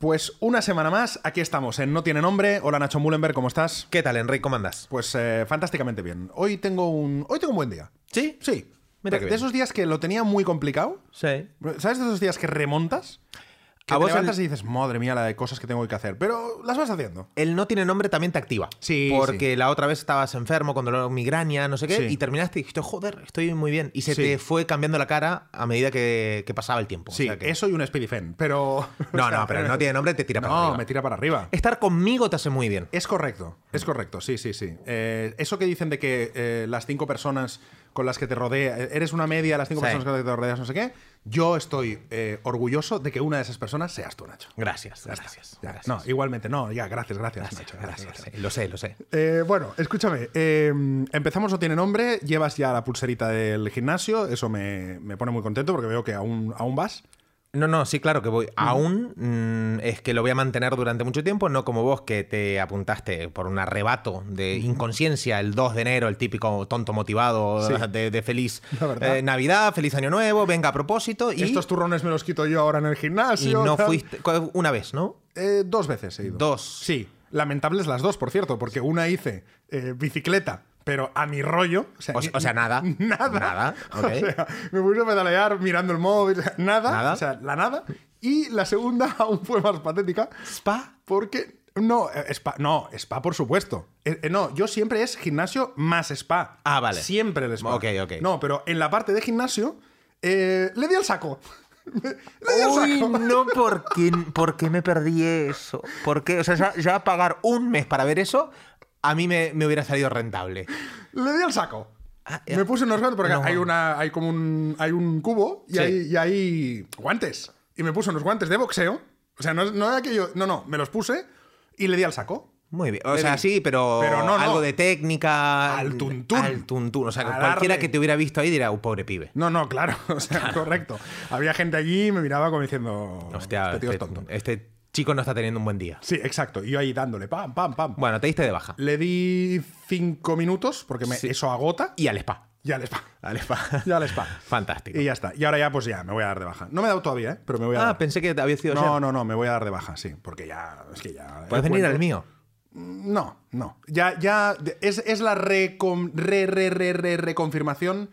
Pues una semana más, aquí estamos en No Tiene Nombre. Hola Nacho Mullenberg, ¿cómo estás? ¿Qué tal, Enrique? ¿Cómo andas? Pues eh, fantásticamente bien. Hoy tengo un. Hoy tengo un buen día. ¿Sí? Sí. Mira de, de esos días que lo tenía muy complicado. Sí. ¿Sabes de esos días que remontas? Que A te vos levantas el- y dices, madre mía, la de cosas que tengo que hacer. Pero las vas haciendo. El no tiene nombre también te activa. Sí, Porque la otra vez estabas enfermo con dolor migraña, no sé qué, Sí. y terminaste y dijiste, joder, estoy muy bien. Y se Sí. te fue cambiando la cara a medida que, que pasaba el tiempo. O Sí, sea que- eso y un Speedifen, pero. No, o sea, no, pero el no tiene nombre te tira para No, arriba. me tira para arriba. Estar conmigo te hace muy bien. Es correcto, es correcto, sí, sí, sí. Eh, eso que dicen de que eh, las cinco personas con las que te rodeas, eres una media de las cinco Sí. personas con las que te rodeas, no sé qué, yo estoy eh, orgulloso de que una de esas personas seas tú, Nacho. Gracias, Ya gracias. ya. gracias. No, igualmente, no, ya, gracias, gracias, gracias, Nacho, gracias, gracias. sí, Lo sé, lo sé. Eh, bueno, escúchame, eh, empezamos No Tiene Nombre, llevas ya la pulserita del gimnasio, eso me, me pone muy contento porque veo que aún, aún vas. No, no, sí, claro que voy. Aún mm, es que lo voy a mantener durante mucho tiempo, no como vos que te apuntaste por un arrebato de inconsciencia el 2 de enero, el típico tonto motivado Sí. de, de feliz eh, Navidad, feliz Año Nuevo, venga a propósito. Y, Estos turrones me los quito yo ahora en el y gimnasio. no tal. fuiste. Una vez, ¿no? Eh, dos veces he ido. Dos. Sí. Lamentables las dos, por cierto, porque una hice eh, bicicleta, pero a mi rollo. O sea, O, o sea, nada. Nada. Nada. O sea, me puse a pedalear mirando el móvil. Nada. Nada. O sea, la nada. Y la segunda aún fue más patética. Spa. Porque. No, eh, spa, no, spa por supuesto. Eh, eh, no, yo siempre es gimnasio más spa. Ah, vale. Siempre el spa. Ok, ok. No, pero en la parte de gimnasio eh, le di al saco. Uy, no, ¿por qué, por qué me perdí eso? ¿Por qué? O sea, ya, ya pagar un mes para ver eso, a mí me, me hubiera salido rentable. Le di al saco. Ah. Me puse unos guantes porque No. hay una hay como un hay un cubo y, Sí. hay, y hay guantes y me puse unos guantes de boxeo. O sea, no, no era que yo no no me los puse y le di al saco. Muy bien. O Le sea, di. sí, pero, Pero no, no. algo de técnica. Al tuntún. Al tuntún. O sea, cualquiera darle. que te hubiera visto ahí dirá, un pobre pibe. No, no, claro, o sea, correcto. Había gente allí y me miraba como diciendo, Hostia, este tío es este, tonto. este chico no está teniendo un buen día. Sí, exacto. Y yo ahí dándole pam, pam, pam. Bueno, te diste de baja. Le di cinco minutos porque me- Sí. eso agota. Y al spa. Ya al spa. Al spa. Ya al spa. Fantástico. Y ya está. Y ahora ya, pues ya, me voy a dar de baja. No me he dado todavía, ¿eh? Pero me voy a Ah, dar. pensé que te había sido No, ayer. no, no, me voy a dar de baja, sí. Porque ya. Es que ya. Puedes venir al mío. No, no. Ya, ya. Es, es la recon- re, re, re, re, reconfirmación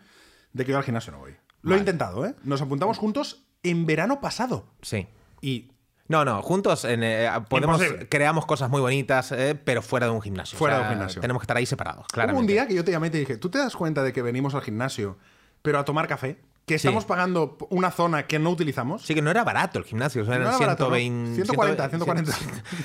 de que yo al gimnasio no voy. Lo he intentado, ¿eh? Nos apuntamos juntos en verano pasado. Sí. Y No, no, juntos en, eh, podemos Imposible. creamos cosas muy bonitas, eh, pero fuera de un gimnasio. Fuera O de un gimnasio. Tenemos que estar ahí separados, hubo claramente. un día que yo te llamé y te dije, ¿tú te das cuenta de que venimos al gimnasio, pero a tomar café? Que Sí. estamos pagando una zona que no utilizamos. Sí, que no era barato el gimnasio, o sea, No eran era barato, ¿no? 120, 140, 140.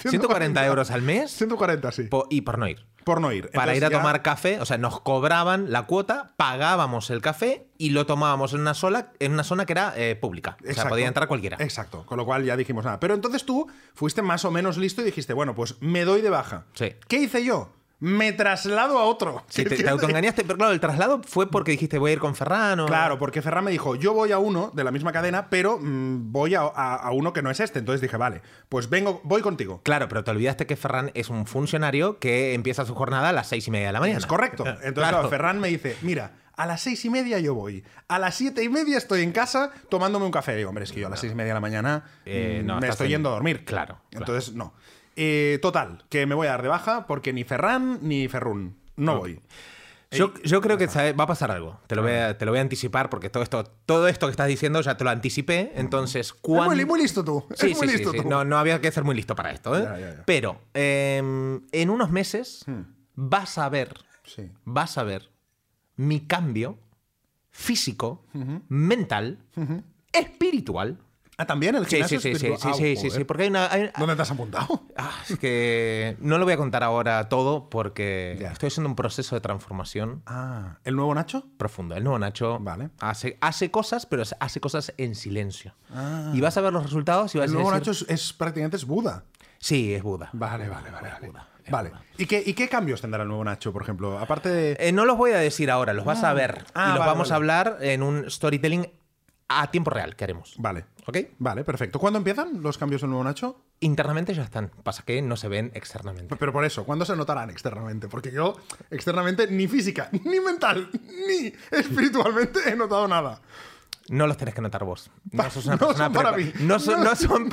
140 euros al mes 140, sí. po- y por no ir. Por no ir. Para Entonces ir a ya- tomar café, o sea, nos cobraban la cuota, pagábamos el café y lo tomábamos en una, sola, en una zona que era eh, pública. O sea, podía entrar cualquiera. Exacto, con lo cual ya dijimos nada. Pero entonces tú fuiste más o menos listo y dijiste, bueno, pues me doy de baja. Sí. ¿Qué hice yo? Me traslado a otro. Sí, te, te autoengañaste, pero claro, el traslado fue porque dijiste voy a ir con Ferrano. Claro, porque Ferran me dijo, yo voy a uno de la misma cadena, pero mm, voy a, a- a uno que no es este. Entonces dije, vale, pues vengo, voy contigo. Claro, pero te olvidaste que Ferran es un funcionario que empieza su jornada a las seis y media de la mañana. Es correcto. Entonces Claro. claro, Ferran me dice, mira, a las seis y media yo voy. A las siete y media estoy en casa tomándome un café. Digo, hombre, es que yo a las seis y media de la mañana Eh, mm, no, me estás estoy en- yendo a dormir. Claro, claro. Entonces, no. Eh, total, que me voy a dar de baja porque ni Ferran ni Ferrún. No voy. Yo, yo creo que va a pasar algo. Te lo, voy a, te lo voy a anticipar porque todo esto, todo esto que estás diciendo ya te lo anticipé. Entonces, cuando. muy, muy listo tú. Sí, es muy sí, sí, listo sí. tú. No, no había que ser muy listo para esto. ¿eh? Ya, ya, ya. Pero eh, en unos meses vas a ver, Sí. vas a ver mi cambio físico, mental, espiritual. Ah, también el gimnasio sí, sí, sí, espiritual? sí, Ah, sí, sí, sí, porque hay una... hay- ¿Dónde te has apuntado? Ah, es que no lo voy a contar ahora todo porque Ya. estoy haciendo un proceso de transformación Ah, ¿el nuevo Nacho? profundo. El nuevo Nacho Vale. hace, hace cosas, pero hace cosas en silencio. Y vas a ver los resultados y vas El a nuevo decir... Nacho es, es prácticamente es Buda. Sí, es Buda. Vale, vale, vale. Vale. Buda, Vale. ¿Y qué, ¿Y qué cambios tendrá el nuevo Nacho, por ejemplo? Aparte de. Eh, no los voy a decir ahora, los vas a ver. Ah, y los vale, vamos a hablar en un storytelling a tiempo real que haremos. Vale. ¿Ok? Vale, perfecto. ¿Cuándo empiezan los cambios del nuevo Nacho? Internamente ya están. Pasa que no se ven externamente. Pero por eso, ¿cuándo se notarán externamente? Porque yo, externamente, ni física, ni mental, ni espiritualmente he notado nada. No los tenés que notar vos. No sos una No persona son para prepa- mí. No, son- No, son-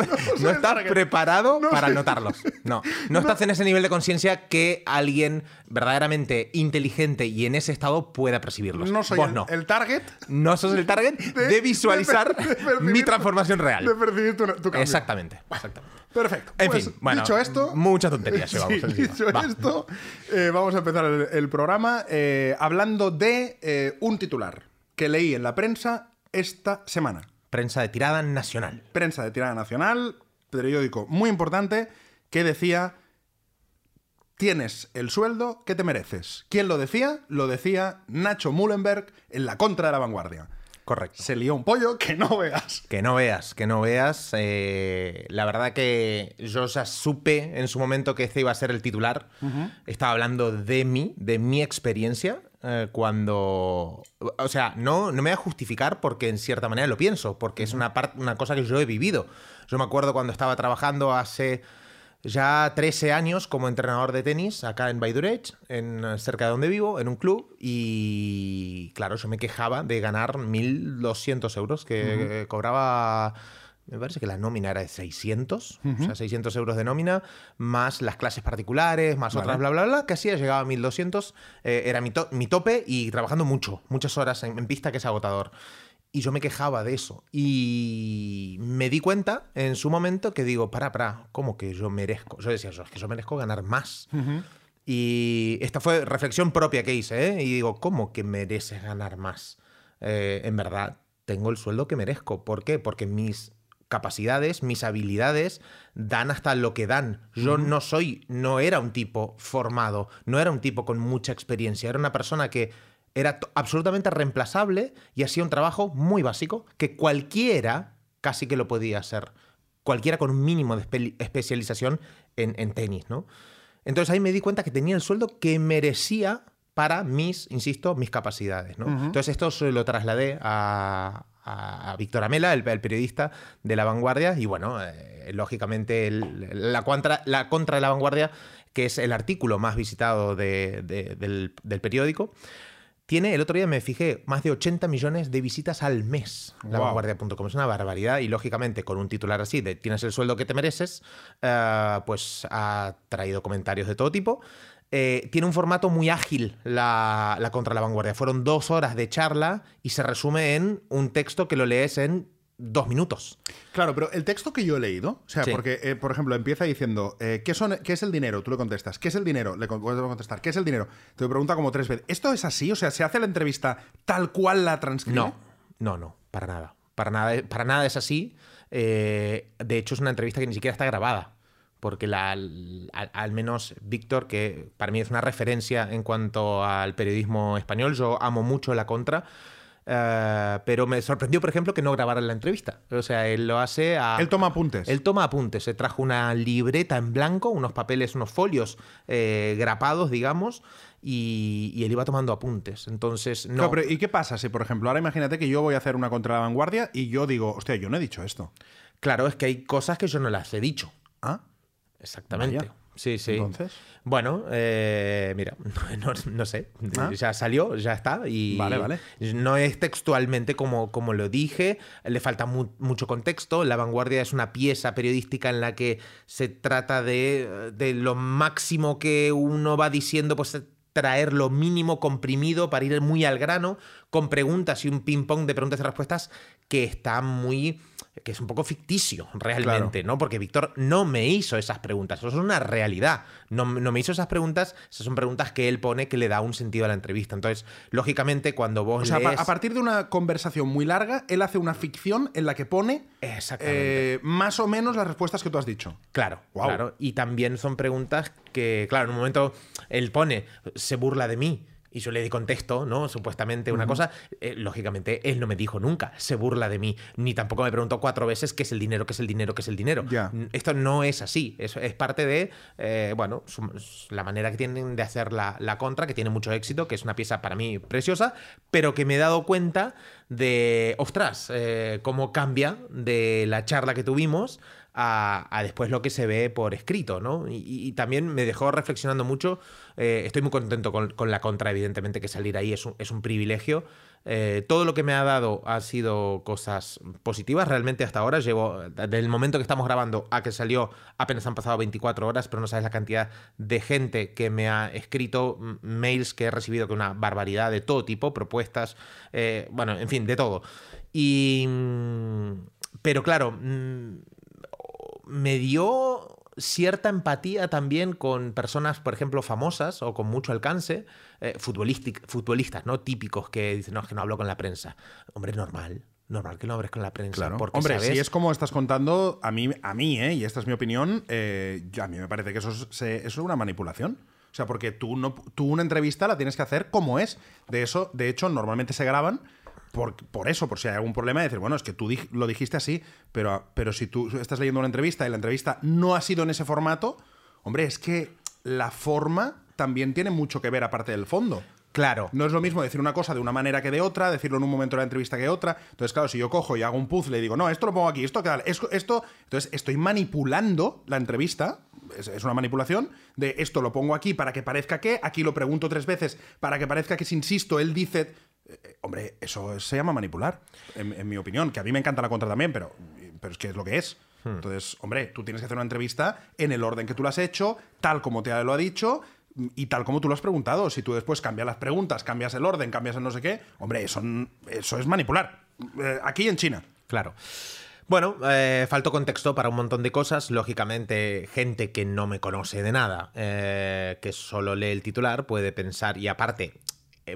estás preparado para notarlos. No. No estás en ese nivel de conciencia que alguien verdaderamente inteligente y en ese estado pueda percibirlos. No soy vos el, no. el target No sos el target de, visualizar de mi transformación real. de percibir tu, tu cambio. Exactamente. exactamente. Perfecto. En Pues, fin, bueno, dicho esto. mucha tontería llevamos Sí, dicho Va. esto, eh, vamos a empezar el, el programa eh, hablando de eh, un titular que leí en la prensa esta semana. Prensa de tirada nacional. Prensa de tirada nacional, periódico muy importante, que decía: Tienes el sueldo que te mereces. ¿Quién lo decía? Lo decía Nacho Mullenberg en la contra de la vanguardia. Correcto. Se lió un pollo que no veas. Que no veas, que no veas. eh, la verdad que yo ya supe en su momento que este iba a ser el titular. Estaba hablando de mí, de mi experiencia, eh, cuando... O sea, no, no me voy a justificar porque en cierta manera lo pienso, porque es una, par- una cosa que yo he vivido. Yo me acuerdo cuando estaba trabajando hace ya 13 años como entrenador de tenis acá en Baidurech, en, cerca de donde vivo, en un club. Y claro, yo me quejaba de ganar 1.200 euros, que eh, cobraba... Me parece que la nómina era de 600, o sea, 600 euros de nómina, más las clases particulares, más otras, bla, bla, bla, que hacía, llegaba a 1200, eh, era mi, to- mi tope y trabajando mucho, muchas horas en, en pista, que es agotador. Y yo me quejaba de eso. Y me di cuenta en su momento que digo, para, para, ¿cómo que yo merezco? Yo decía, yo es que yo merezco ganar más. Y esta fue reflexión propia que hice, ¿eh? Y digo, ¿cómo que mereces ganar más? Eh, en verdad, tengo el sueldo que merezco. ¿Por qué? Porque mis capacidades, mis habilidades dan hasta lo que dan. Yo no soy, no era un tipo formado, no era un tipo con mucha experiencia, era una persona que era absolutamente reemplazable y hacía un trabajo muy básico que cualquiera casi que lo podía hacer. Cualquiera con un mínimo de espe- especialización en, en tenis, ¿no? Entonces ahí me di cuenta que tenía el sueldo que merecía para mis, insisto, mis capacidades, ¿no? Entonces esto se lo trasladé a, a, a Víctor Amela, el, el periodista de La Vanguardia, y bueno, eh, lógicamente el- la, contra, la contra de La Vanguardia, que es el artículo más visitado de- de- del, del periódico, tiene, el otro día me fijé, más de 80 millones de visitas al mes. Wow. Lavanguardia.com es una barbaridad y lógicamente con un titular así de tienes el sueldo que te mereces, eh, pues ha traído comentarios de todo tipo. Eh, tiene un formato muy ágil la, la contra la vanguardia. Fueron dos horas de charla y se resume en un texto que lo lees en dos minutos. Claro, pero el texto que yo he leído, o sea, Sí. porque, eh, por ejemplo, empieza diciendo, eh, ¿qué, son, ¿qué es el dinero? Tú le contestas, ¿qué es el dinero? Le a contestar, ¿qué es el dinero? Te lo pregunta como tres veces. ¿Esto es así? O sea, ¿se hace la entrevista tal cual la transcribe? No, no, no, para nada. Para nada, para nada es así. De hecho, es una entrevista que ni siquiera está grabada. Porque la, al, al menos Víctor, que para mí es una referencia en cuanto al periodismo español, yo amo mucho la contra. eh, pero me sorprendió, por ejemplo, que no grabara la entrevista. O sea, él lo hace a. Él toma apuntes. Él toma apuntes, se trajo una libreta en blanco, unos papeles, unos folios eh, grapados, digamos, y, y él iba tomando apuntes. Entonces, no. Claro, pero ¿Y qué pasa si, por ejemplo, ahora imagínate que yo voy a hacer una contra la vanguardia y yo digo, hostia, yo no he dicho esto? Claro, es que hay cosas que yo no las he dicho. ¿Ah? Exactamente. Vaya. Sí, sí. Entonces. Bueno, eh, mira, no, no sé. Ah. Ya salió, ya está. Y Vale, vale. No es textualmente como, como lo dije. Le falta mu- mucho contexto. La vanguardia es una pieza periodística en la que se trata de, de lo máximo que uno va diciendo, pues traer lo mínimo comprimido para ir muy al grano, con preguntas y un ping-pong de preguntas y respuestas que está muy que es un poco ficticio realmente, ¿no? Porque Víctor no me hizo esas preguntas, eso es una realidad. No, no me hizo esas preguntas, esas son preguntas que él pone que le da un sentido a la entrevista. Entonces, lógicamente, cuando vos O sea, lees- a partir de una conversación muy larga, él hace una ficción en la que pone eh, más o menos las respuestas que tú has dicho. Claro, Guau. claro. Y también son preguntas que, claro, en un momento él pone, se burla de mí. Y yo le di contexto, ¿no? Supuestamente una cosa. Eh, lógicamente, él no me dijo nunca, se burla de mí. Ni tampoco me preguntó cuatro veces qué es el dinero, qué es el dinero, qué es el dinero. Esto no es así. Es, es parte de, eh, bueno, su- la manera que tienen de hacer la, la contra, que tiene mucho éxito, que es una pieza para mí preciosa, pero que me he dado cuenta de, ostras, eh, cómo cambia de la charla que tuvimos a, después lo que se ve por escrito, ¿no? Y, también me dejó reflexionando mucho. eh, estoy muy contento con, la contra, evidentemente, que salir ahí es un, privilegio. Eh, todo lo que me ha dado ha sido cosas positivas. Realmente hasta ahora llevo, desde el momento que estamos grabando a que salió, apenas han pasado 24 horas, pero no sabes la cantidad de gente que me ha escrito, mails que he recibido con una barbaridad de todo tipo, propuestas, eh, bueno, en fin, de todo. Y... mm, Pero claro, mm, me dio cierta empatía también con personas, por ejemplo, famosas o con mucho alcance, eh, futbolistas, ¿no? Típicos que dicen, no, es que no hablo con la prensa. Hombre, normal. Normal que no hables con la prensa. Claro. Porque Hombre, sabes- si es como estás contando, a mí, a mí ¿eh? y esta es mi opinión, eh, yo- a mí me parece que eso es, se- eso es una manipulación. O sea, porque tú, no, tú una entrevista la tienes que hacer como es. De eso, de hecho, normalmente se graban por, por eso, por si hay algún problema, de decir, bueno, es que tú lo dijiste así, pero, pero si tú estás leyendo una entrevista y la entrevista no ha sido en ese formato, hombre, es que la forma también tiene mucho que ver aparte del fondo. Claro. No es lo mismo decir una cosa de una manera que de otra, decirlo en un momento de la entrevista que otra. Entonces, claro, si yo cojo y hago un puzzle y digo, no, esto lo pongo aquí, esto tal, esto, esto. Entonces, estoy manipulando la entrevista. Es, es una manipulación de esto lo pongo aquí para que parezca que, aquí lo pregunto tres veces para que parezca que si insisto, él dice. Eh, hombre, eso se llama manipular, en, en mi opinión, que a mí me encanta la contra también, pero, pero es que es lo que es. Entonces, hombre, tú tienes que hacer una entrevista en el orden que tú lo has hecho, tal como te lo ha dicho, y tal como tú lo has preguntado, si tú después cambias las preguntas, cambias el orden, cambias el no sé qué, hombre, eso, eso es manipular. Eh, aquí en China. Claro. Bueno, eh, faltó contexto para un montón de cosas. Lógicamente, gente que no me conoce de nada, eh, que solo lee el titular, puede pensar, y aparte,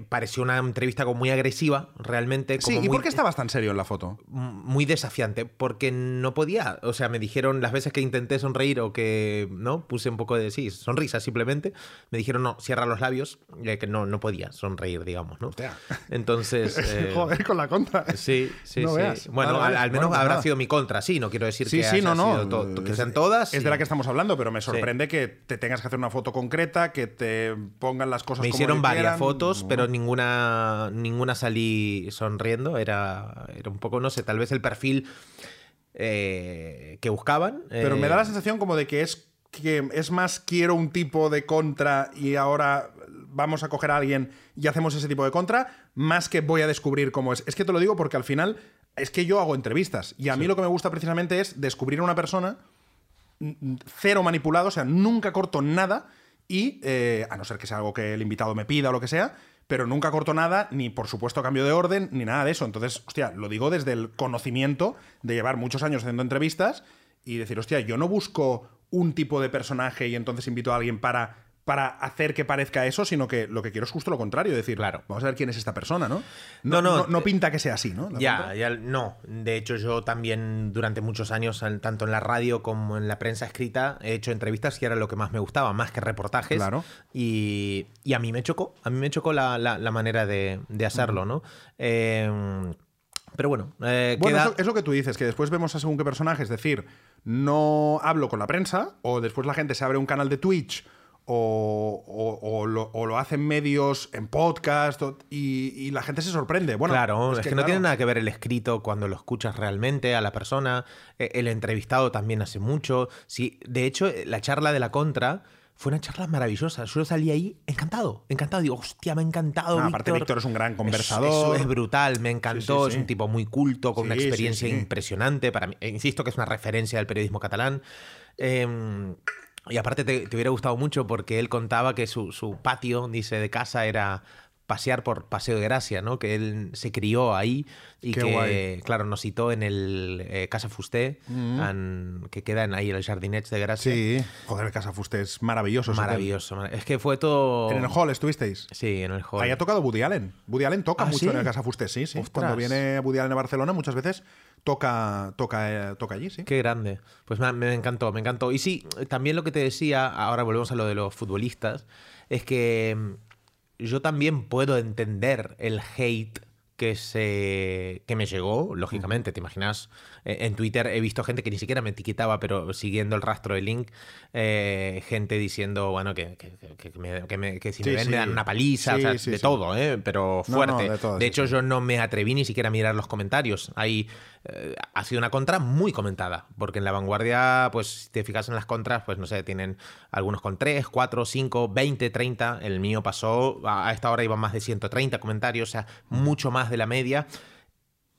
pareció una entrevista como muy agresiva, realmente. Sí, ¿y muy, por qué estabas tan serio en la foto? muy desafiante, porque no podía. O sea, me dijeron las veces que intenté sonreír o que no puse un poco de sí, sonrisa simplemente. Me dijeron, no, cierra los labios, eh, que no, no podía sonreír, digamos, ¿no? Hostia. Entonces. eh, Joder, con la contra. Sí, sí, No sí. veas. Bueno, Vale, al, menos Bueno, habrá nada. sido mi contra, sí, no quiero decir Sí, que sí, no, no. sido que sean todas. Es y- de la que estamos hablando, pero me sorprende que te tengas que hacer una foto concreta, que te pongan las cosas Me como hicieron varias fotos, No. Pero ninguna, ninguna salí sonriendo. Era, era un poco, no sé, tal vez el perfil eh, que buscaban. Pero me eh, da la sensación como de que es que es más quiero un tipo de contra y ahora vamos a coger a alguien y hacemos ese tipo de contra, más que voy a descubrir cómo es. Es que te lo digo porque al final es que yo hago entrevistas y a mí lo que me gusta precisamente es descubrir a una persona cero manipulado, o sea, nunca corto nada y, eh, a no ser que sea algo que el invitado me pida o lo que sea, pero nunca corto nada, ni por supuesto cambio de orden, ni nada de eso. Entonces, hostia, lo digo desde el conocimiento de llevar muchos años haciendo entrevistas y decir, hostia, yo no busco un tipo de personaje y entonces invito a alguien para, para hacer que parezca eso, sino que lo que quiero es justo lo contrario, decir, Claro. vamos a ver quién es esta persona, ¿no? No, no, no, eh, pinta que sea así, ¿no? Ya, ya, no. De hecho, yo también durante muchos años, tanto en la radio como en la prensa escrita, he hecho entrevistas y era lo que más me gustaba, más que reportajes. Claro. Y, y a mí me chocó, a mí me chocó la, la- la manera de, de hacerlo, ¿no? Eh, pero bueno, eh, Bueno, queda- es, lo, es lo que tú dices, que después vemos a según qué personaje, es decir, no hablo con la prensa, o después la gente se abre un canal de Twitch, o, o- o lo, o lo hacen medios en podcast, y, y la gente se sorprende. Bueno, claro, es, que, no claro, tiene nada que ver el escrito cuando lo escuchas realmente a la persona. Eh, El entrevistado también hace mucho. Sí, de hecho, eh, la charla de la contra fue una charla maravillosa. Yo salí ahí encantado, encantado. Digo, hostia, me ha encantado. No, aparte, Víctor es un gran conversador. Es, es brutal, me encantó. Sí, sí, sí. Es un tipo muy culto, con una experiencia impresionante. Para mí, eh, insisto que es una referencia del periodismo catalán. Eh, y aparte te, hubiera gustado mucho porque él contaba que su, su patio, dice, de casa era pasear por Paseo de Gracia, ¿no? Que él se crió ahí y Qué que, guay. claro, nos citó en el eh, Casa Fusté, en- que queda en ahí en el Jardinets de Gracia. Sí, joder, Casa Fuste es maravilloso. Maravilloso. marav- Es que fue todo... En el hall estuvisteis. Sí, en el hall. Ahí ha tocado Woody Allen. Woody Allen toca ¿Ah, mucho sí? en el Casa Fuste, sí, sí. Ostras. Cuando viene Woody Allen a Barcelona, muchas veces toca, toca, eh, toca allí, sí. Qué grande. Pues me, me encantó, me encantó. Y sí, también lo que te decía, ahora volvemos a lo de los futbolistas, es que mm, yo también puedo entender el hate que, se, que me llegó, lógicamente, te imaginas, eh, en Twitter he visto gente que ni siquiera me etiquetaba, pero siguiendo el rastro del link, eh, gente diciendo, bueno, que, que, que- me- que me- que si Sí, me ven me sí. dan una paliza, o Sí, sea, sí, de todo, ¿eh? pero No, fuerte. no, de todo, sí, hecho, yo no me atreví ni siquiera a mirar los comentarios. Ahí eh, ha sido una contra muy comentada, porque en la vanguardia, pues si te fijas en las contras, pues no sé, tienen algunos con 3, 4, 5, 20, 30. El mío pasó, a a esta hora iban más de 130 comentarios, o sea, mucho más de la media.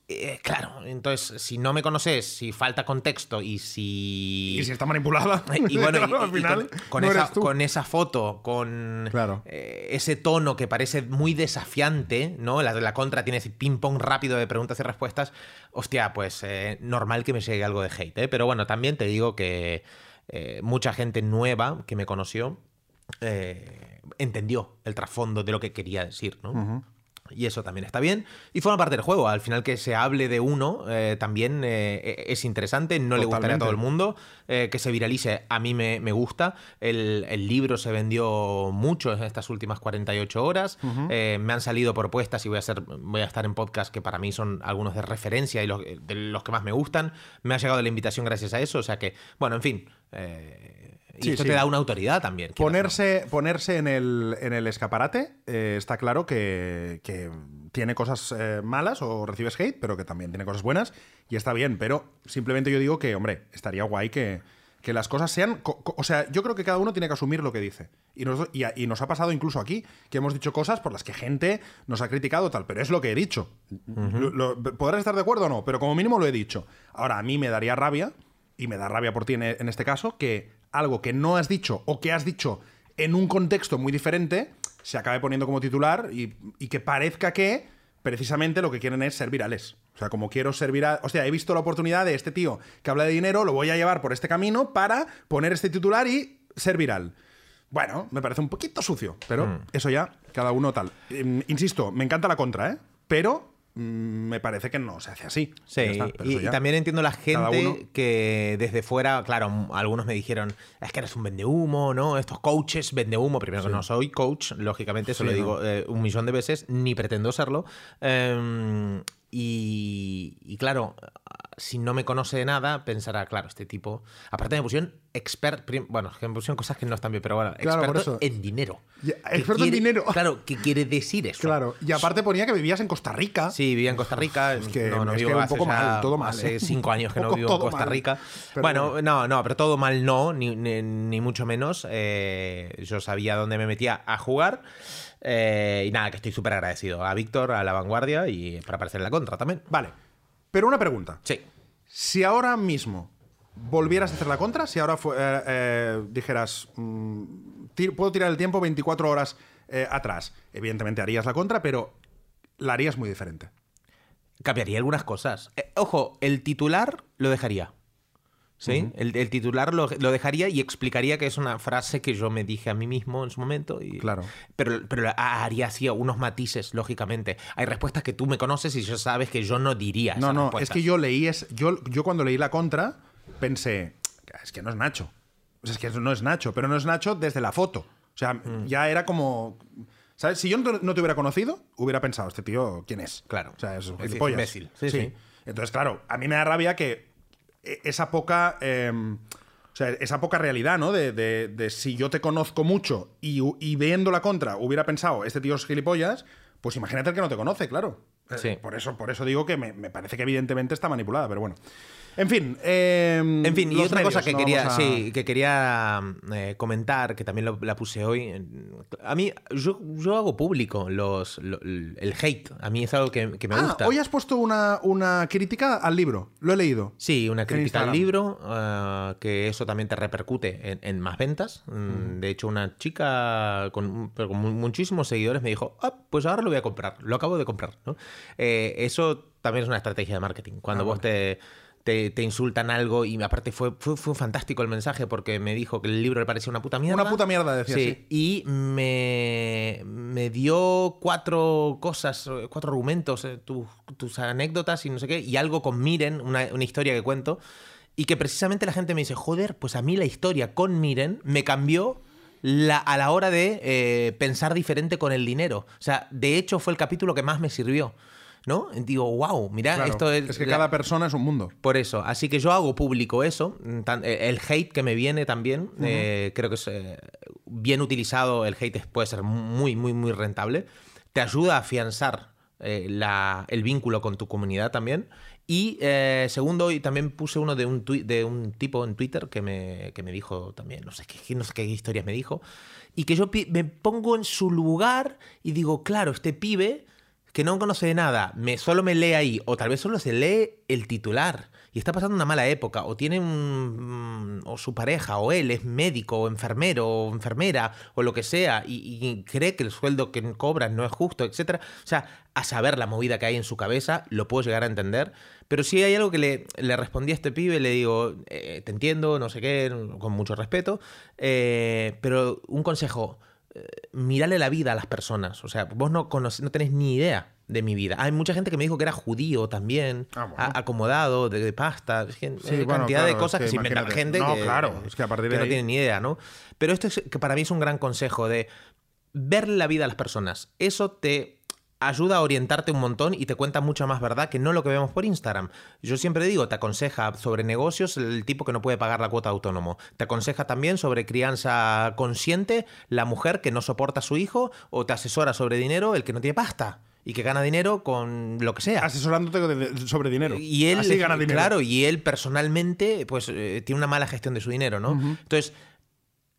Eh, claro, entonces, si no me conoces, si falta contexto y si... Y si está manipulada. Y bueno, y- al y final, con, con no esa, con foto, con Claro. eh, ese tono que parece muy desafiante, ¿no? La de la contra tiene ese ping-pong rápido de preguntas y respuestas. Hostia, pues eh, normal que me llegue algo de hate, ¿eh? Pero bueno, también te digo que mucha gente nueva que me conoció entendió el trasfondo de lo que quería decir, ¿no? Y eso también está bien. Y forma parte del juego. Al final que se hable de uno eh, también eh, es interesante. No le gustaría a todo el mundo. Eh, que se viralice a mí me, me gusta. El, el libro se vendió mucho en estas últimas 48 horas. Eh, me han salido propuestas y voy a, hacer, voy a estar en podcast que para mí son algunos de referencia y los, de los que más me gustan. Me ha llegado la invitación gracias a eso. O sea que, bueno, en fin. Y Sí, esto sí. te da una autoridad también. no. Ponerse, ponerse en, el, en el escaparate eh, está claro que, que tiene cosas eh, malas o recibes hate, pero que también tiene cosas buenas y está bien. Pero simplemente yo digo que, hombre, estaría guay que, que las cosas sean. o sea, yo creo que cada uno tiene que asumir lo que dice. Y nos, y, nos ha pasado incluso aquí que hemos dicho cosas por las que gente nos ha criticado, tal, pero es lo que he dicho. Lo- lo- podrás estar de acuerdo o no, pero como mínimo lo he dicho. Ahora, a mí me daría rabia, y me da rabia por ti en, en este caso, que algo que no has dicho o que has dicho en un contexto muy diferente se acabe poniendo como titular y, y que parezca que precisamente lo que quieren es ser virales. O sea, como quiero ser viral, o sea, he visto la oportunidad de este tío que habla de dinero, lo voy a llevar por este camino para poner este titular y ser viral. Bueno, me parece un poquito sucio, pero eso ya, cada uno tal. Em, insisto, me encanta la contra, ¿eh? Pero mm, me parece que no se hace así. Sí, está, y, también entiendo la gente uno. que desde fuera, claro, algunos me dijeron, es que eres un vendehumo, ¿no? Estos coaches vendehumo. Primero que no soy coach, lógicamente, eso Sí, lo no. digo eh, un millón de veces, ni pretendo serlo. Em, y, y claro, si no me conoce de nada, pensará, claro, este tipo. Aparte me pusieron expert, bueno, que me pusieron cosas que no están bien, pero bueno, Claro, experto en dinero. Ya, ¿Qué experto en quiere- dinero. Claro, ¿qué quiere decir eso? Claro, y aparte ponía que vivías en Costa Rica. Sí, vivía en Costa Rica. Es que- no, no es vivo que un hace poco mal, todo mal, Hace ¿eh? cinco años que no vivo en Costa. Rica. Bueno. no, no, pero todo mal no, ni, ni- ni mucho menos. Eh, yo sabía dónde me metía a jugar. eh, y nada, que estoy súper agradecido a Víctor, a la vanguardia y para aparecer en la contra también. Vale. Pero una pregunta. Sí. Si ahora mismo volvieras a hacer la contra, si ahora eh, eh, dijeras, mm, puedo tirar el tiempo 24 horas eh, atrás, evidentemente harías la contra, pero la harías muy diferente. Cambiaría algunas cosas. Ojo, el titular lo dejaría. ¿Sí? el, el titular lo, lo dejaría y explicaría que es una frase que yo me dije a mí mismo en su momento. Y, Claro. Pero, pero haría así unos matices, lógicamente. Hay respuestas que tú me conoces y ya sabes que yo no diría. No, no, es que yo leí es, yo, yo cuando leí la contra pensé, es que no es Nacho. O sea, es que no es Nacho, pero no es Nacho desde la foto. O sea, Mm. ya era como... ¿Sabes? Si yo no te, hubiera conocido, hubiera pensado, este tío, ¿quién es? Claro. O sea, es un Es imbécil. Sí, sí. Entonces, claro, a mí me da rabia que esa poca... eh, o sea, esa poca realidad, ¿no? De, de- de si yo te conozco mucho y, y viendo la contra hubiera pensado, este tío es gilipollas, pues imagínate el que no te conoce, claro. Eh, Sí. Por, eso, por eso digo que me, me parece que evidentemente está manipulada, pero bueno. En fin. eh, En fin, y otra cosa medios, que no quería, a- sí, que quería eh, comentar, que también lo- la puse hoy. A mí, yo, yo hago público los, lo- el hate. A mí es algo que, que me Ah, gusta. hoy has puesto una, una crítica al libro. Lo he leído. Sí, una crítica al libro, ah, que eso también te repercute en, en más ventas. Mm, De hecho, una chica con, con mu- muchísimos seguidores me dijo, ah, pues ahora lo voy a comprar, lo acabo de comprar. ¿no? Eh, eso también es una estrategia de marketing. Cuando Ah, vos te, te, te insultan algo y aparte fue, fue, fue fantástico el mensaje porque me dijo que el libro le parecía una puta mierda. Una puta mierda, decía, sí. Y me, me dio cuatro cosas, cuatro argumentos, eh, tus, tus anécdotas y no sé qué, y algo con Miren, una, una historia que cuento, y que precisamente la gente me dice, joder, pues a mí la historia con Miren me cambió la- a la hora de eh, pensar diferente con el dinero. O sea, de hecho fue el capítulo que más me sirvió. ¿no? Digo, wow, mira, Claro, esto es... es que la- cada persona es un mundo. por eso, así que yo hago público eso, tan- eh, el hate que me viene también, eh, creo que es eh, bien utilizado, el hate puede ser muy, muy, muy rentable, te ayuda a afianzar eh, la- el vínculo con tu comunidad también. Y eh, segundo, y también puse uno de un, de un tipo en Twitter que me, que me dijo también, no sé, qué, no sé qué historias me dijo, y que yo me pongo en su lugar y digo, claro, este pibe que no conoce de nada, me, solo me lee ahí, o tal vez solo se lee el titular y está pasando una mala época, o tiene un. mm, o su pareja, o él es médico, o enfermero, o enfermera, o lo que sea, y, cree que el sueldo que cobran no es justo, etc. O sea, a saber la movida que hay en su cabeza, lo puedo llegar a entender. Pero si hay algo que le, le respondí a este pibe, le digo, eh, te entiendo, no sé qué, con mucho respeto, eh, pero un consejo mirarle la vida a las personas. O sea, vos no, conoce- no tenés ni idea de mi vida. Hay mucha gente que me dijo que era judío también, Ah, bueno. acomodado, de, de pasta, es que- Sí, hay bueno, cantidad claro, de es cosas que que, se inventa la imagínate. gente No, que, claro, es que a partir de que no tienen ni idea, ¿no? Pero esto es, que para mí es un gran consejo de verle la vida a las personas. Eso te ayuda a orientarte un montón y te cuenta mucha más verdad que no lo que vemos por Instagram. Yo siempre digo, te aconseja sobre negocios el tipo que no puede pagar la cuota de autónomo. Te aconseja también sobre crianza consciente la mujer que no soporta a su hijo o te asesora sobre dinero el que no tiene pasta y que gana dinero con lo que sea. Asesorándote sobre dinero. Y él, Así gana dinero. claro, y él personalmente, pues eh, tiene una mala gestión de su dinero, ¿no? Entonces,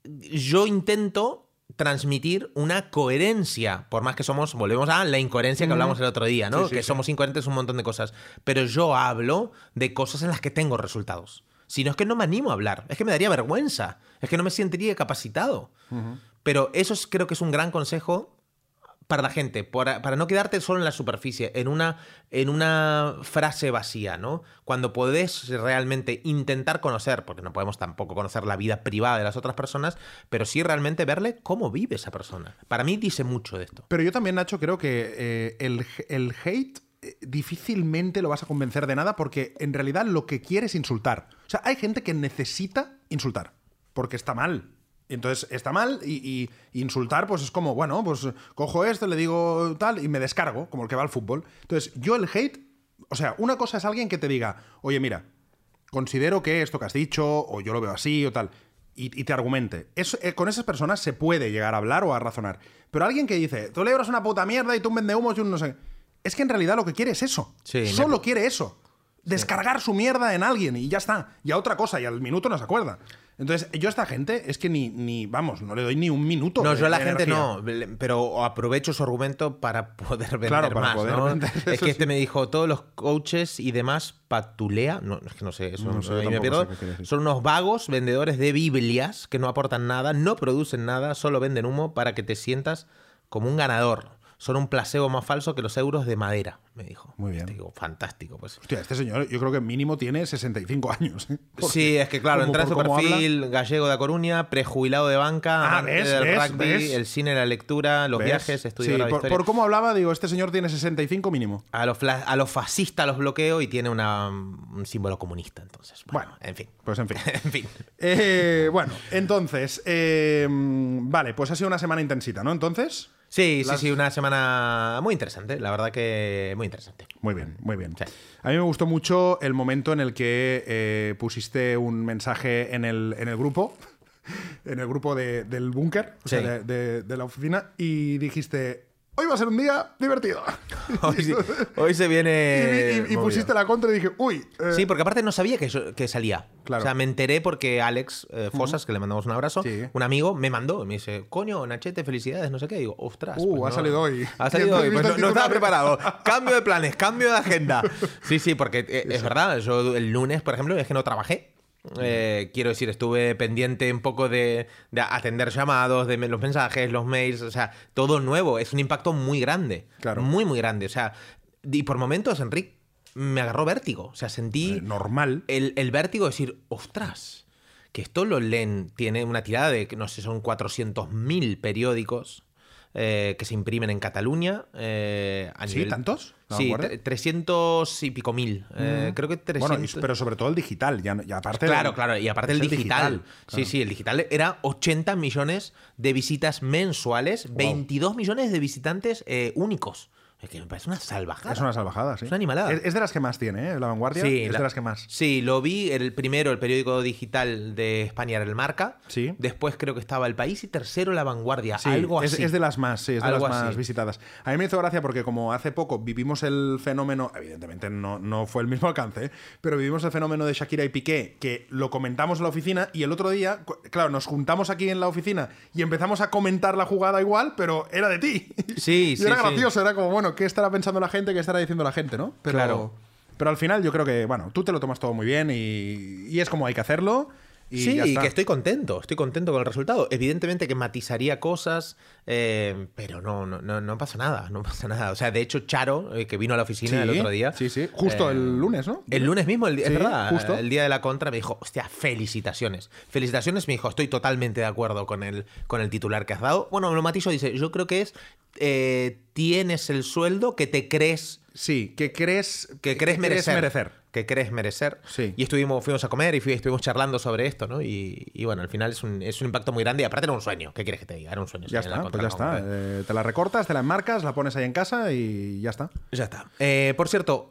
yo intento transmitir una coherencia, por más que somos, volvemos a la incoherencia que hablamos el otro día, ¿no? Sí, sí, que sí. somos incoherentes en un montón de cosas, pero yo hablo de cosas en las que tengo resultados. Si no es que no me animo a hablar, es que me daría vergüenza, es que no me sentiría capacitado. Pero eso es- creo que es un gran consejo para la gente, para, para no quedarte solo en la superficie, en una, en una frase vacía, ¿no? Cuando podés realmente intentar conocer, porque no podemos tampoco conocer la vida privada de las otras personas, pero sí realmente verle cómo vive esa persona. Para mí dice mucho de esto. Pero yo también, Nacho, creo que eh, el, el hate eh, difícilmente lo vas a convencer de nada porque en realidad lo que quiere es insultar. O sea, hay gente que necesita insultar porque está mal. Entonces está mal y, y insultar pues es como, bueno, pues cojo esto, le digo tal y me descargo, como el que va al fútbol. Entonces yo el hate, o sea, una cosa es alguien que te diga, oye, mira, considero que esto que has dicho, o yo lo veo así, o tal, y, y te argumente. Eso, eh, con esas personas se puede llegar a hablar o a razonar. Pero alguien que dice, tú le es una puta mierda y tú un vendehumos y un no sé. Es que en realidad lo que quiere es eso. Sí, Solo quiere eso. Descargar su mierda en alguien y ya está. Y a otra cosa, y al minuto no se acuerda. Entonces, yo a esta gente es que ni, ni vamos, no le doy ni un minuto. No, de- yo a la gente energía. no, pero aprovecho su argumento para poder vender Claro, para más, poder ¿no? vender, es que este sí. me dijo, todos los coaches y demás patulea, no, es que no sé, eso No sé, me pierdo. sé son unos vagos vendedores de Biblias que no aportan nada, no producen nada, solo venden humo para que te sientas como un ganador. Son un placebo más falso que los euros de madera, me dijo. Muy bien. Digo, fantástico, pues. Hostia, este señor yo creo que mínimo tiene 65 años. ¿eh? Sí, es que claro, entra en su perfil gallego de Coruña, prejubilado de banca, Ah, amante ¿ves? del ¿ves? rugby, ¿ves? el cine, la lectura, los viajes, estudio Sí, la por, historia. por cómo hablaba, digo, este señor tiene 65 mínimo. A los, a los fascistas los bloqueo y tiene una, un símbolo comunista, entonces. Bueno, Bueno. en fin. Pues en fin. En fin. Eh, bueno, entonces, eh, vale, pues ha sido una semana intensita, ¿no? Entonces, Sí, Las- sí, sí, una semana muy interesante, la verdad que muy interesante. muy bien, muy bien. Sí. A mí me gustó mucho el momento en el que eh, pusiste un mensaje en el, en el grupo, en el grupo de- del búnker, o sea, de, de- de la oficina, y dijiste, hoy va a ser un día divertido. Hoy, sí- hoy se viene. y, y- y movido. pusiste la contra y dije, uy. eh, Sí, porque aparte no sabía que, yo- que salía. Claro. O sea, me enteré porque Alex eh, Fosas, que le mandamos un abrazo, Sí. un amigo, me mandó. y Me dice, coño, Nachete, felicidades, no sé qué. digo, ostras. Uh, pues ha no- salido hoy. Ha salido hoy. Pues no, estaba preparado. Cambio de planes, cambio de agenda. Sí, sí, porque eh, es verdad. Yo el lunes, por ejemplo, es que no trabajé. Eh, quiero decir, estuve pendiente un poco de, de atender llamados, de los mensajes, los mails, o sea, todo nuevo. Es un impacto muy grande. Claro. Muy, muy grande. O sea, y por momentos, Enrique, me agarró vértigo. O sea, sentí Eh, normal. el, el vértigo de decir, ostras, que esto lo leen, tiene una tirada de, no sé, son 400.000 periódicos eh, que se imprimen en Cataluña. eh, a ¿Sí? nivel- ¿Tantos? ¿No Sí, acuerdo? tre- 300 y pico mil. Eh, creo que 300. Bueno, pero sobre todo el digital, ya, ya aparte. Claro, del- claro, y aparte el digital. claro. Sí, sí, el digital era 80 millones de visitas mensuales, 22 millones de visitantes eh, únicos. Es que me parece una salvajada. Es una salvajada, sí. Es una animalada. Es, es de las que más tiene, ¿eh? La vanguardia. es la- de las que más. Sí, lo vi. El primero, el periódico digital de España era el Marca. Sí. Después creo que estaba El País y tercero La Vanguardia. Sí, algo es, así. es de las más, sí, es de Algo las más así. visitadas. A mí me hizo gracia porque como hace poco vivimos el fenómeno, evidentemente no, no fue el mismo alcance, ¿eh? pero vivimos el fenómeno de Shakira y Piqué, que lo comentamos en la oficina y el otro día, claro, nos juntamos aquí en la oficina y empezamos a comentar la jugada igual, pero era de ti. Sí, y sí, era sí. gracioso, era como, bueno, ¿qué estará pensando la gente? ¿Qué estará diciendo la gente, no? Pero, Claro. Pero al final yo creo que, bueno, tú te lo tomas todo muy bien y, y es como hay que hacerlo. Y sí, y que estoy contento, estoy contento con el resultado. Evidentemente que matizaría cosas, eh, pero no, no, no, no pasa nada, no pasa nada. O sea, de hecho, Charo, eh, que vino a la oficina el otro día. Sí, sí. Justo eh, el lunes, ¿no? El lunes mismo, el, día- Sí, es verdad, justo. el día de la contra me dijo, hostia, felicitaciones. Felicitaciones, me dijo, estoy totalmente de acuerdo con el, con el titular que has dado. Bueno, lo matizo, dice, yo creo que es, eh, tienes el sueldo que te crees Sí, que crees que crees merecer. merecer. Que crees merecer. Sí. Y estuvimos, fuimos a comer y fui- estuvimos charlando sobre esto, ¿no? Y, y bueno, al final es un, es un impacto muy grande. Y aparte era un sueño. ¿Qué quieres que te diga? Era un sueño. Ya está, pues ya está. Eh, te la recortas, te la enmarcas, la pones ahí en casa y ya está. Ya está. Eh, por cierto,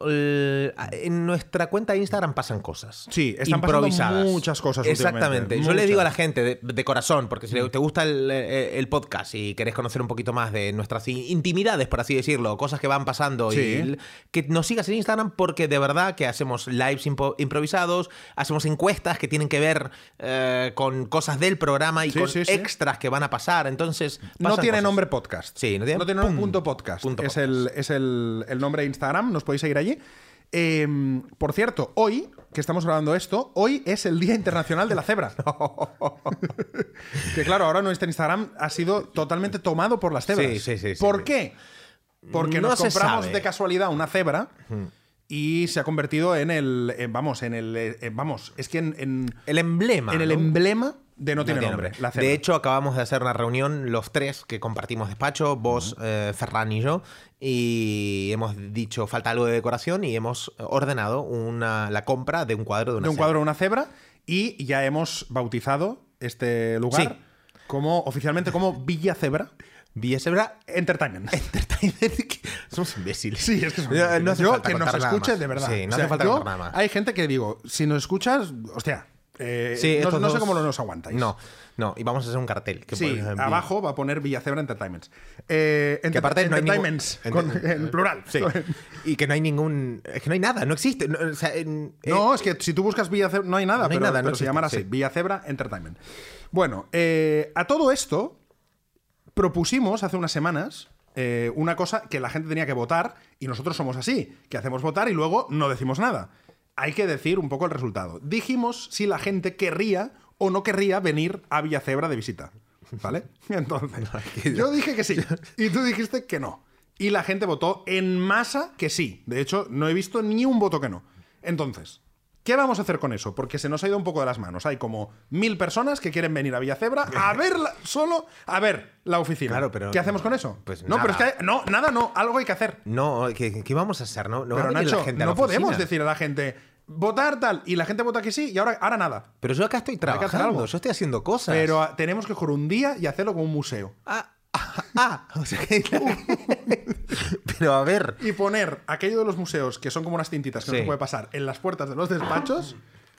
en nuestra cuenta de Instagram pasan cosas. Sí, están pasando improvisadas. muchas cosas Exactamente. Yo le digo a la gente de, de corazón, porque si te gusta el, eh, el podcast y querés conocer un poquito más de nuestras intimidades, por así decirlo, cosas que van pasando, Sí. y el- que nos sigas en Instagram porque de verdad que hacemos lives impo- improvisados, hacemos encuestas que tienen que ver eh, con cosas del programa y Sí, con sí, sí. extras que van a pasar. Entonces, No tiene cosas. nombre podcast. Sí, no tiene- no tiene nombre pum, punto podcast. punto es podcast. el, es el, el nombre de Instagram, nos podéis seguir allí. Eh, por cierto, hoy, que estamos grabando esto, hoy es el Día Internacional de la Cebra. que claro, ahora nuestro Instagram ha sido totalmente tomado por las cebras. Sí, sí, sí, sí. ¿Por qué? Porque No nos compramos de casualidad una cebra y se ha convertido en el. en- vamos, en el. eh, vamos, es que en. en- El emblema. en el ¿no? emblema de no, No tiene tiene nombre. De hecho, acabamos de hacer una reunión los tres que compartimos despacho, vos, eh, Ferran y yo, y hemos dicho falta algo de decoración y hemos ordenado una, la compra de un cuadro de una de un cebra. cuadro de una cebra y ya hemos bautizado este lugar Sí. como oficialmente como Villa Cebra Villa Cebra Entertainment. Entertainment. Somos imbéciles. Sí, es que son No, no hace yo falta que nos contar nada escuche más. de verdad. Sí, no O sea, hace falta yo- nada más. Hay gente que digo, si nos escuchas, hostia, eh, Sí, no, sé cómo lo nos aguantáis. No, no, y vamos a hacer un cartel. Que Sí, pone- abajo va a poner Villacebra Entertainments. Eh, Que aparte no hay ningún- Entertainments, con- en plural. Sí. Y que no hay ningún. Es que no hay nada, no existe. No, o sea, en- No, es que si tú buscas Villacebra, no hay nada, No hay pero, nada, no pero se llamará así, sí. Villacebra Entertainment. Bueno, eh, a todo esto propusimos hace unas semanas eh, una cosa que la gente tenía que votar y nosotros somos así, que hacemos votar y luego no decimos nada. Hay que decir un poco el resultado. Dijimos si la gente querría o no querría venir a Villacebra de visita. ¿Vale? Entonces, yo dije que sí y tú dijiste que no. Y la gente votó en masa que sí. De hecho, no he visto ni un voto que no. Entonces, ¿qué vamos a hacer con eso? Porque se nos ha ido un poco de las manos. Hay como mil personas que quieren venir a Villacebra a ver la- solo a ver la oficina. Claro, pero- ¿Qué hacemos con eso? Pues no, pero es nada. que hay- no, nada, no, algo hay que hacer. No, ¿qué, qué vamos a hacer? No, no va a pero venir Nacho, la gente a no la podemos decir a la gente votar tal y la gente vota que sí y ahora, ahora nada. Pero yo acá estoy trabajando, algo. yo estoy haciendo cosas. Pero ah, tenemos que coger un día y hacerlo como un museo. Ah, ah, ah, o sea que- Pero a ver. y poner aquello de los museos que son como unas tintitas que no se puede pasar en las puertas de los despachos,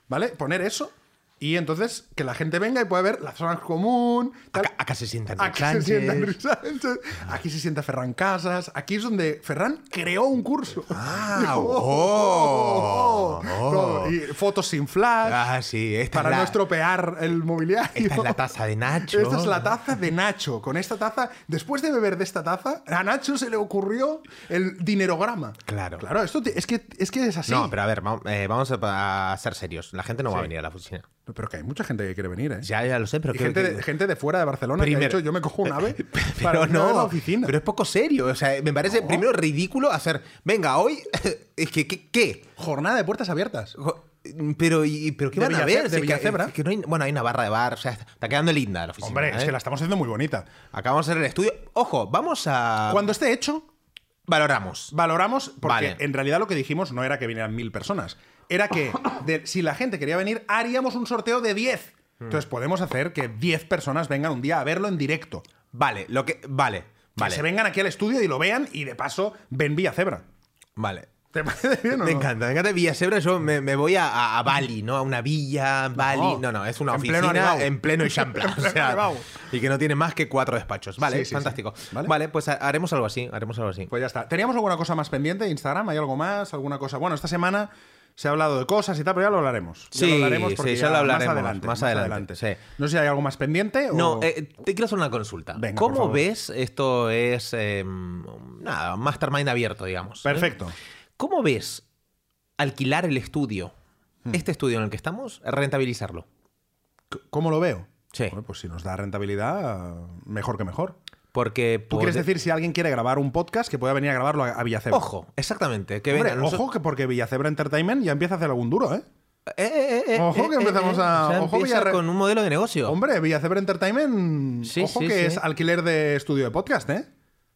¿vale? Poner eso y entonces que la gente venga y pueda ver la zona común. tal. Acá, acá se sientan Aquí Sánchez. se sienta aquí se sienta Ferran Casas, aquí es donde Ferran creó un curso. Ah, Oh, oh, oh. Y fotos sin flash, Ah, sí, esta para es la, no estropear el mobiliario. Esta es la taza de Nacho. Esta es la taza de Nacho. Con esta taza, después de beber de esta taza, a Nacho se le ocurrió el dinerograma. Claro. Claro, esto te- es, que, es que es así. No, pero a ver, vamos, eh, vamos a, a ser serios. La gente no va a venir a la oficina. Pero que hay mucha gente que quiere venir, ¿eh? Ya, ya lo sé, pero Y que- gente, que- de, gente de fuera de Barcelona que ha Primero- dicho, yo me cojo un ave para Pero a no, la oficina. pero es poco serio. O sea, me parece primero ridículo hacer. Venga, hoy. Es que, ¿qué? qué? Jornada de puertas abiertas. Jo- Pero, y- pero ¿qué De van a ver? de que- no hay- bueno, hay una barra de bar. O sea, está quedando linda la oficina. Hombre, es ¿eh? que la estamos haciendo muy bonita. Acabamos de hacer el estudio. Ojo, vamos a. Cuando esté hecho, valoramos? valoramos, porque Vale. en realidad lo que dijimos no era que vinieran mil personas, era que de- si la gente quería venir, haríamos un sorteo de 10. Hmm. Entonces podemos hacer que 10 personas vengan un día a verlo en directo. Vale, lo que. Vale. Que Vale. se vengan aquí al estudio y lo vean y de paso ven Vía Cebra. Vale. ¿Te parece bien o Me no? encanta, me encanta Villasebra. Yo me, me voy a, a- a Bali, ¿no? A una villa, Bali. No, no, es una en pleno oficina Aribau. en pleno Champla. O pleno sea, y que no tiene más que cuatro despachos. Vale, Sí, sí, sí. fantástico. Vale. Vale. pues ha- haremos algo así, haremos algo así. Pues ya está. ¿Teníamos alguna cosa más pendiente de Instagram? ¿Hay algo más? ¿Alguna cosa? Bueno, esta semana se ha hablado de cosas y tal, pero ya lo hablaremos. Ya Sí, lo hablaremos porque sí, ya lo hablaremos, Más adelante. más adelante, sí. No sé si hay algo más pendiente o... No, eh, te quiero hacer una consulta. Venga, ¿Cómo ves esto es eh, nada, mastermind abierto, digamos? ¿eh? Perfecto. ¿Cómo ves alquilar el estudio, Hmm. este estudio en el que estamos, rentabilizarlo? ¿Cómo lo veo? Sí. Bueno, pues si nos da rentabilidad, mejor que mejor. Porque ¿Tú quieres decir si alguien quiere grabar un podcast que pueda venir a grabarlo a, a Villacebra? Ojo, exactamente. Que Hombre, vengan nosotros- ojo, que porque Villacebra Entertainment ya empieza a hacer algún duro, ¿eh? Eh, eh, eh, Ojo que eh, empezamos eh, a- o sea, ojo Villarre- con un modelo de negocio. Hombre, Villacebra Entertainment, Sí, ojo sí, que sí. es alquiler de estudio de podcast, ¿eh?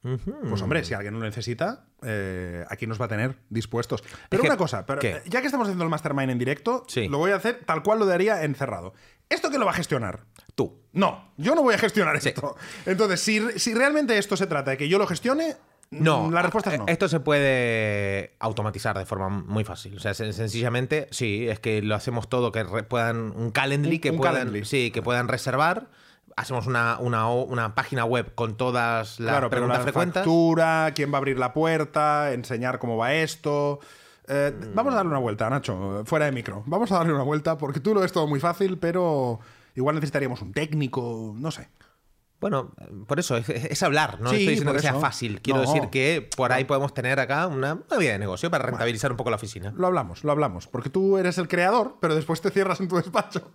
Pues hombre, si alguien lo necesita, eh, aquí nos va a tener dispuestos. Pero que- una cosa, pero, ¿qué? eh, ya que estamos haciendo el mastermind en directo, lo voy a hacer tal cual lo daría encerrado. ¿Esto quién lo va a gestionar? Tú. No, yo no voy a gestionar Sí. esto. Entonces, si, si realmente esto se trata de que yo lo gestione, No, mm, la respuesta es eh, no. Esto se puede automatizar de forma muy fácil. O sea, sen- sencillamente, sí, es que lo hacemos todo, que puedan un Calendly, que un puedan, Calendly. sí, que puedan reservar. Hacemos una, una, una página web con todas las claro, pero preguntas la frecuentes. factura, quién va a abrir la puerta, enseñar cómo va esto. Eh, Mm. Vamos a darle una vuelta, Nacho, fuera de micro. Vamos a darle una vuelta porque tú lo ves todo muy fácil, pero igual necesitaríamos un técnico, no sé. Bueno, por eso, es, es hablar, no Sí, estoy diciendo que sea fácil. Quiero No. decir que por ahí podemos tener acá una, una vía de negocio para rentabilizar un poco la oficina. Lo hablamos, lo hablamos. Porque tú eres el creador, pero después te cierras en tu despacho.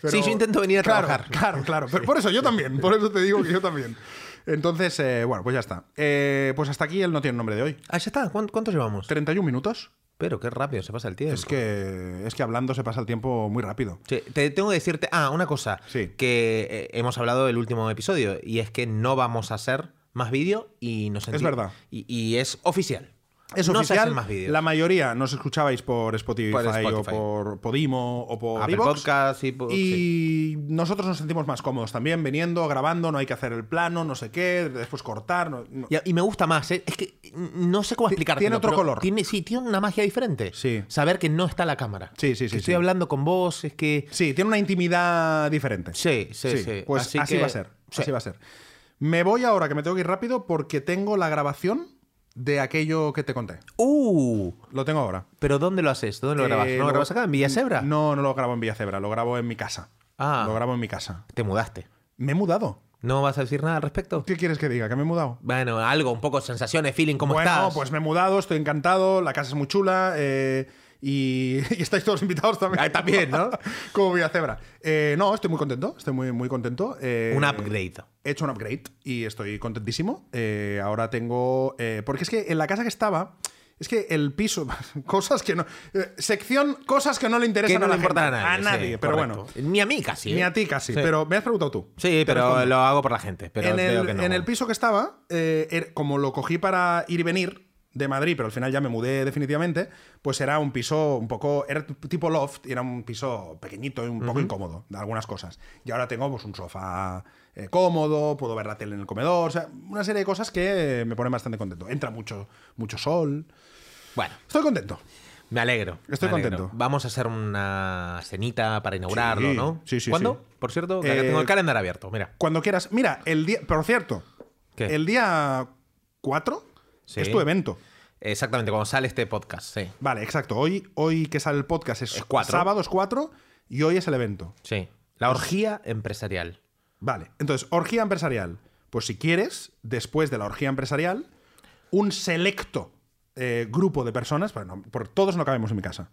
Pero- Sí, yo intento venir a Claro, trabajar. Claro, claro. Pero por eso yo también. Por eso te digo que yo también. Entonces, eh, bueno, pues ya está. Eh, pues hasta aquí el no tiene nombre de hoy. Ah, ya está. ¿Cuánto, cuánto llevamos? 31 minutos. Pero qué rápido se pasa el tiempo. Es que, es que hablando se pasa el tiempo muy rápido. Sí, te tengo que decirte, ah, una cosa, Sí. que eh, hemos hablado del último episodio, y es que no vamos a hacer más vídeo y nos Es verdad. Y, y es oficial. Es no se oficial. hacen más vídeos. La mayoría nos escuchabais por Spotify, Por o por Podimo o por Apple iVoox. Podcast y... po- sí. Y nosotros nos sentimos más cómodos también viniendo, grabando, no hay que hacer el plano, no sé qué, después cortar. no- no- Y, y me gusta más, ¿eh? es que no sé cómo explicarte. tiene otro color. Tiene, sí, tiene una magia diferente. Sí. Saber que no está la cámara. Sí, sí, sí, Que sí. estoy hablando con vos, es que... Sí, tiene una intimidad diferente. Sí, sí, sí. Pues así, Así que- va a ser. sí. Así va a ser. Me voy ahora, que me tengo que ir rápido, porque tengo la grabación de aquello que te conté. ¡Uh! Lo tengo ahora. ¿Pero dónde lo haces? ¿Dónde lo grabas? Eh, ¿No lo grabas acá? ¿En Villasebra? No, no lo grabo en Villacebra, lo grabo en mi casa. Ah. Lo grabo en mi casa. Te mudaste. Me he mudado. ¿No vas a decir nada al respecto? ¿Qué quieres que diga? ¿Que me he mudado? Bueno, algo, un poco sensaciones, feeling, ¿cómo bueno, estás? pues me he mudado, estoy encantado, la casa es muy chula eh, y, y estáis todos invitados también. Ah, también, ¿no? Como Villacebra. Eh, no, estoy muy contento, estoy muy, muy contento. eh, Un upgrade. He hecho un upgrade y estoy contentísimo. Eh, ahora tengo. eh, porque es que en la casa que estaba. Es que el piso. Cosas que no. eh, sección. Cosas que no le interesan Que no a le la importan gente. a nadie. sí, pero correcto. bueno. Ni a mí casi. Ni a ti casi. Sí. Pero me has preguntado tú. Sí, Te pero respondo. lo hago por la gente. Pero en, el, que no. en el piso que estaba, eh, er- como lo cogí para ir y venir de Madrid, pero al final ya me mudé definitivamente, pues era un piso un poco, era tipo loft, y era un piso pequeñito y un poco incómodo de algunas cosas. Y ahora tengo pues un sofá eh, cómodo, puedo ver la tele en el comedor, o sea, una serie de cosas que me ponen bastante contento. Entra mucho, mucho sol. Bueno, Estoy contento. me alegro. Estoy me alegro. contento. Vamos a hacer una cenita para inaugurarlo, Sí, ¿no? sí, sí, ¿Cuándo? sí. Por cierto, que Eh, tengo el calendario abierto. Mira. Cuando quieras. Mira, el día. Por cierto, ¿Qué? el día 4 Sí. es tu evento. Exactamente, cuando sale este podcast, sí. Vale, exacto. Hoy, hoy que sale el podcast es, Es cuatro. sábado, es 4 y hoy es el evento. Sí. La orgía empresarial. Vale, entonces, orgía empresarial. Pues si quieres, después de la orgía empresarial, un selecto eh, grupo de personas, bueno, por todos no cabemos en mi casa.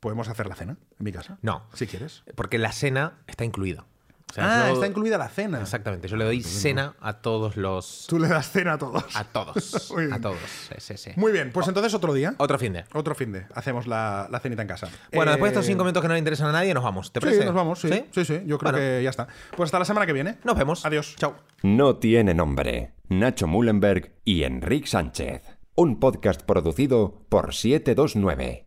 Podemos hacer la cena en mi casa. No. Si quieres. Porque la cena está incluida. O sea, ah, yo- está incluida la cena. Exactamente. Yo le doy cena a todos los. Tú le das cena a todos. A todos. Muy bien. a todos. Sí, sí, sí. Muy bien, pues entonces otro día. Otro fin de. Otro fin de. Hacemos la, la cenita en casa. Bueno, después de estos Eh, cinco minutos que no le interesan a nadie, nos vamos. ¿Te Sí, parece? nos vamos, sí. Sí, sí, yo creo Bueno, que ya está. Pues hasta la semana que viene. Nos vemos. Adiós. Chao. No tiene nombre. Nacho Mullenberg y Enrique Sánchez. Un podcast producido por 729.